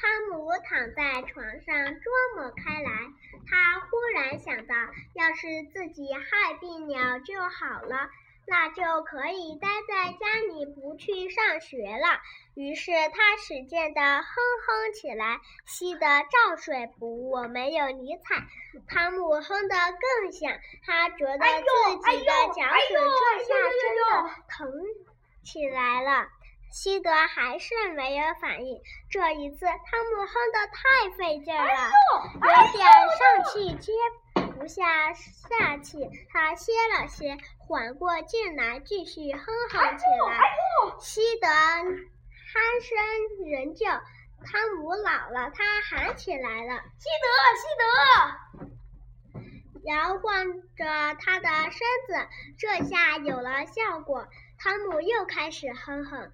汤姆躺在床上琢磨开来，他忽然想到，要是自己害病了就好了，那就可以待在家里不去上学了。于是他使劲地哼哼起来，吸得照睡不误，没有理睬。汤姆哼得更响，他觉得自己的脚趾这下真的疼起来了。西德还是没有反应。这一次，汤姆哼得太费劲了，有点上气接不下下气。他歇了歇，缓过劲来，继续哼哼起来。西德鼾声仍旧。汤姆老了，他喊起来了：“西德，西德！”摇晃着他的身子，这下有了效果。汤姆又开始哼哼。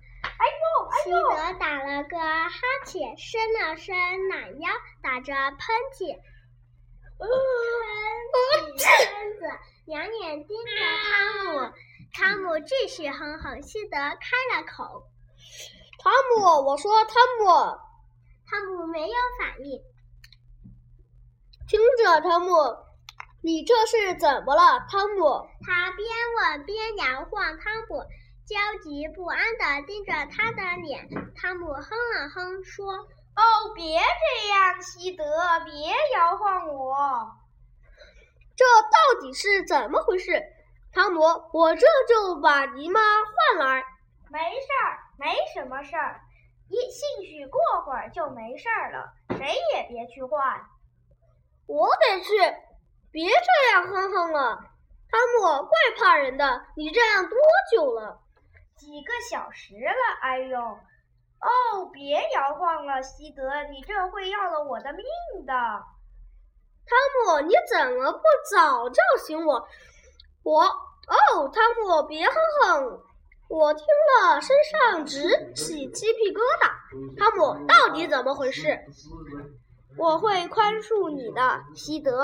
西德打了个哈欠，伸了伸懒腰，打着喷嚏，喷嚏身子，两眼盯着汤姆。汤姆继续哼哼。西德开了口：“汤姆，我说汤姆。”汤姆没有反应。听着，汤姆，你这是怎么了，汤姆？他边问边摇晃汤姆。焦急不安地盯着他的脸，汤姆哼了哼，说：“哦，别这样，西德，别摇晃我。这到底是怎么回事？”汤姆，我这就把姨妈换来。没事儿，没什么事儿，一兴许过会儿就没事儿了。谁也别去换。我得去。别这样哼哼了，汤姆，怪怕人的。你这样多久了？几个小时了，哎呦！哦，别摇晃了，西德，你这会要了我的命的。汤姆，你怎么不早叫醒我？我……哦，汤姆，别哼哼，我听了身上直起鸡皮疙瘩。汤姆，到底怎么回事？我会宽恕你的，西德。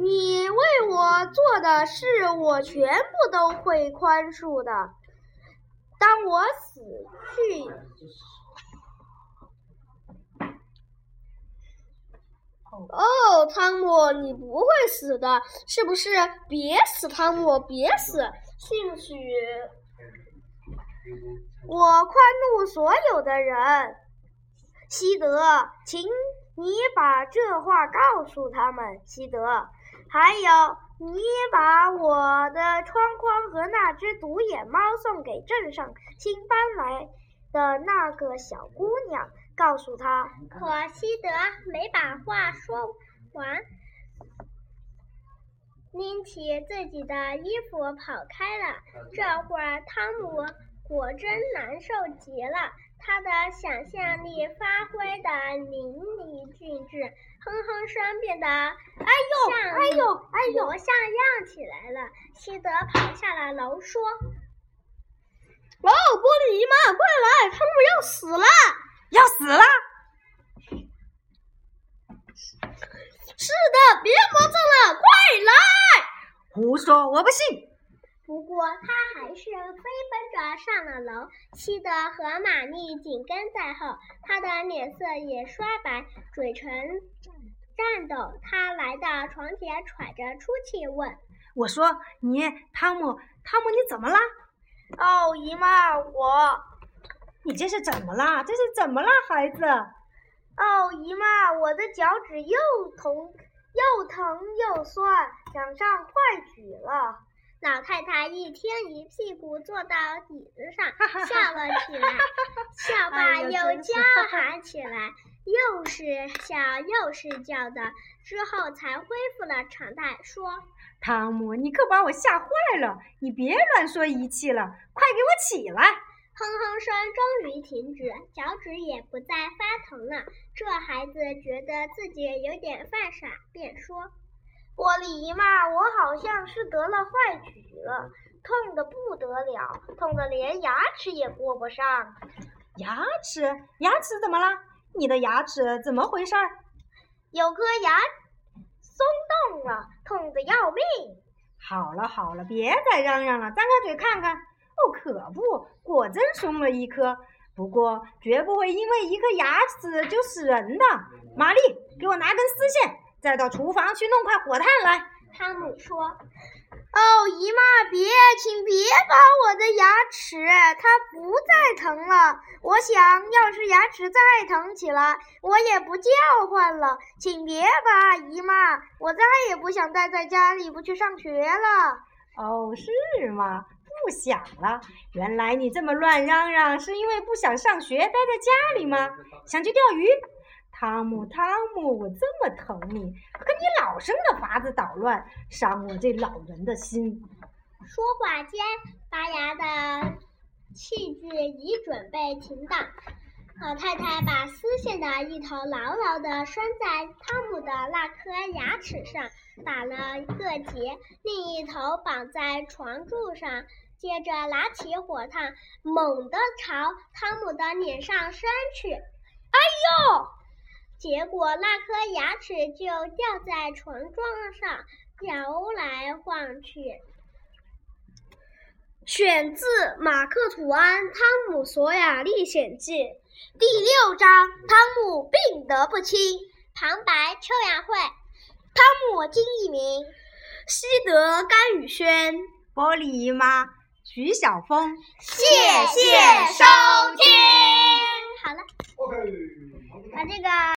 你为我做的事，我全部都会宽恕的。当我死去，哦，汤姆，你不会死的，是不是？别死，汤姆，别死。兴许我宽恕所有的人。西德，请。你把这话告诉他们，西德。还有，你把我的窗框和那只独眼猫送给镇上新搬来的那个小姑娘，告诉她。可西德没把话说完，拎起自己的衣服跑开了。这会儿，汤姆果真难受极了。他的想象力发挥的淋漓尽致，哼哼声变得哎呦哎呦哎呦像样起来了。西德跑下了楼，说：“哦，玻璃姨妈，快来，汤姆要死了，要死了！”是的，别磨蹭了，快来！胡说，我不信。不过他还是飞奔着上了楼，西德和玛丽紧跟在后。他的脸色也刷白，嘴唇颤抖。他来到床前，喘着粗气问：“我说你，汤姆，汤姆，你怎么了？”“哦，姨妈，我……你这是怎么了？这是怎么了，孩子？”“哦，姨妈，我的脚趾又疼又疼又酸，想上快举了。”老太太一听，一屁股坐到椅子上，笑了起来，笑罢又叫喊起来，又是笑又是叫的，之后才恢复了常态，说：“汤姆，你可把我吓坏了！你别乱说一气了，快给我起来！”哼哼声终于停止，脚趾也不再发疼了。这孩子觉得自己有点犯傻，便说。玻璃姨妈，我好像是得了坏疽了，痛得不得了，痛得连牙齿也过不上。牙齿？牙齿怎么了？你的牙齿怎么回事？有颗牙松动了，痛得要命。好了好了，别再嚷嚷了，张开嘴看看。哦，可不，果真松了一颗。不过绝不会因为一颗牙齿就死人的。玛丽，给我拿根丝线，再到厨房去弄块火炭来。汤姆说。哦，姨妈，别，请别拔我的牙齿，它不再疼了。我想要是牙齿再疼起来，我也不叫唤了。请别拔，姨妈，我再也不想待在家里不去上学了。哦，是吗？不想了。原来你这么乱嚷嚷，是因为不想上学，待在家里吗？想去钓鱼？汤姆，汤姆，我这么疼你，可你老生的法子捣乱，伤我这老人的心。说话间，拔牙的器具已准备停当。老太太把丝线的一头牢牢地拴在汤姆的那颗牙齿上，打了一个结，另一头绑在床柱上，接着拿起火炭，猛地朝汤姆的脸上扇去。哎呦！结果那颗牙齿就掉在床桩上，摇来晃去。选自《马克·吐安·汤姆·索亚历险记》第六章：汤姆病得不轻。旁白：邱雅慧。汤姆金一鸣。西德甘雨轩。玻璃姨妈徐晓峰。谢谢收听。好了，把这个。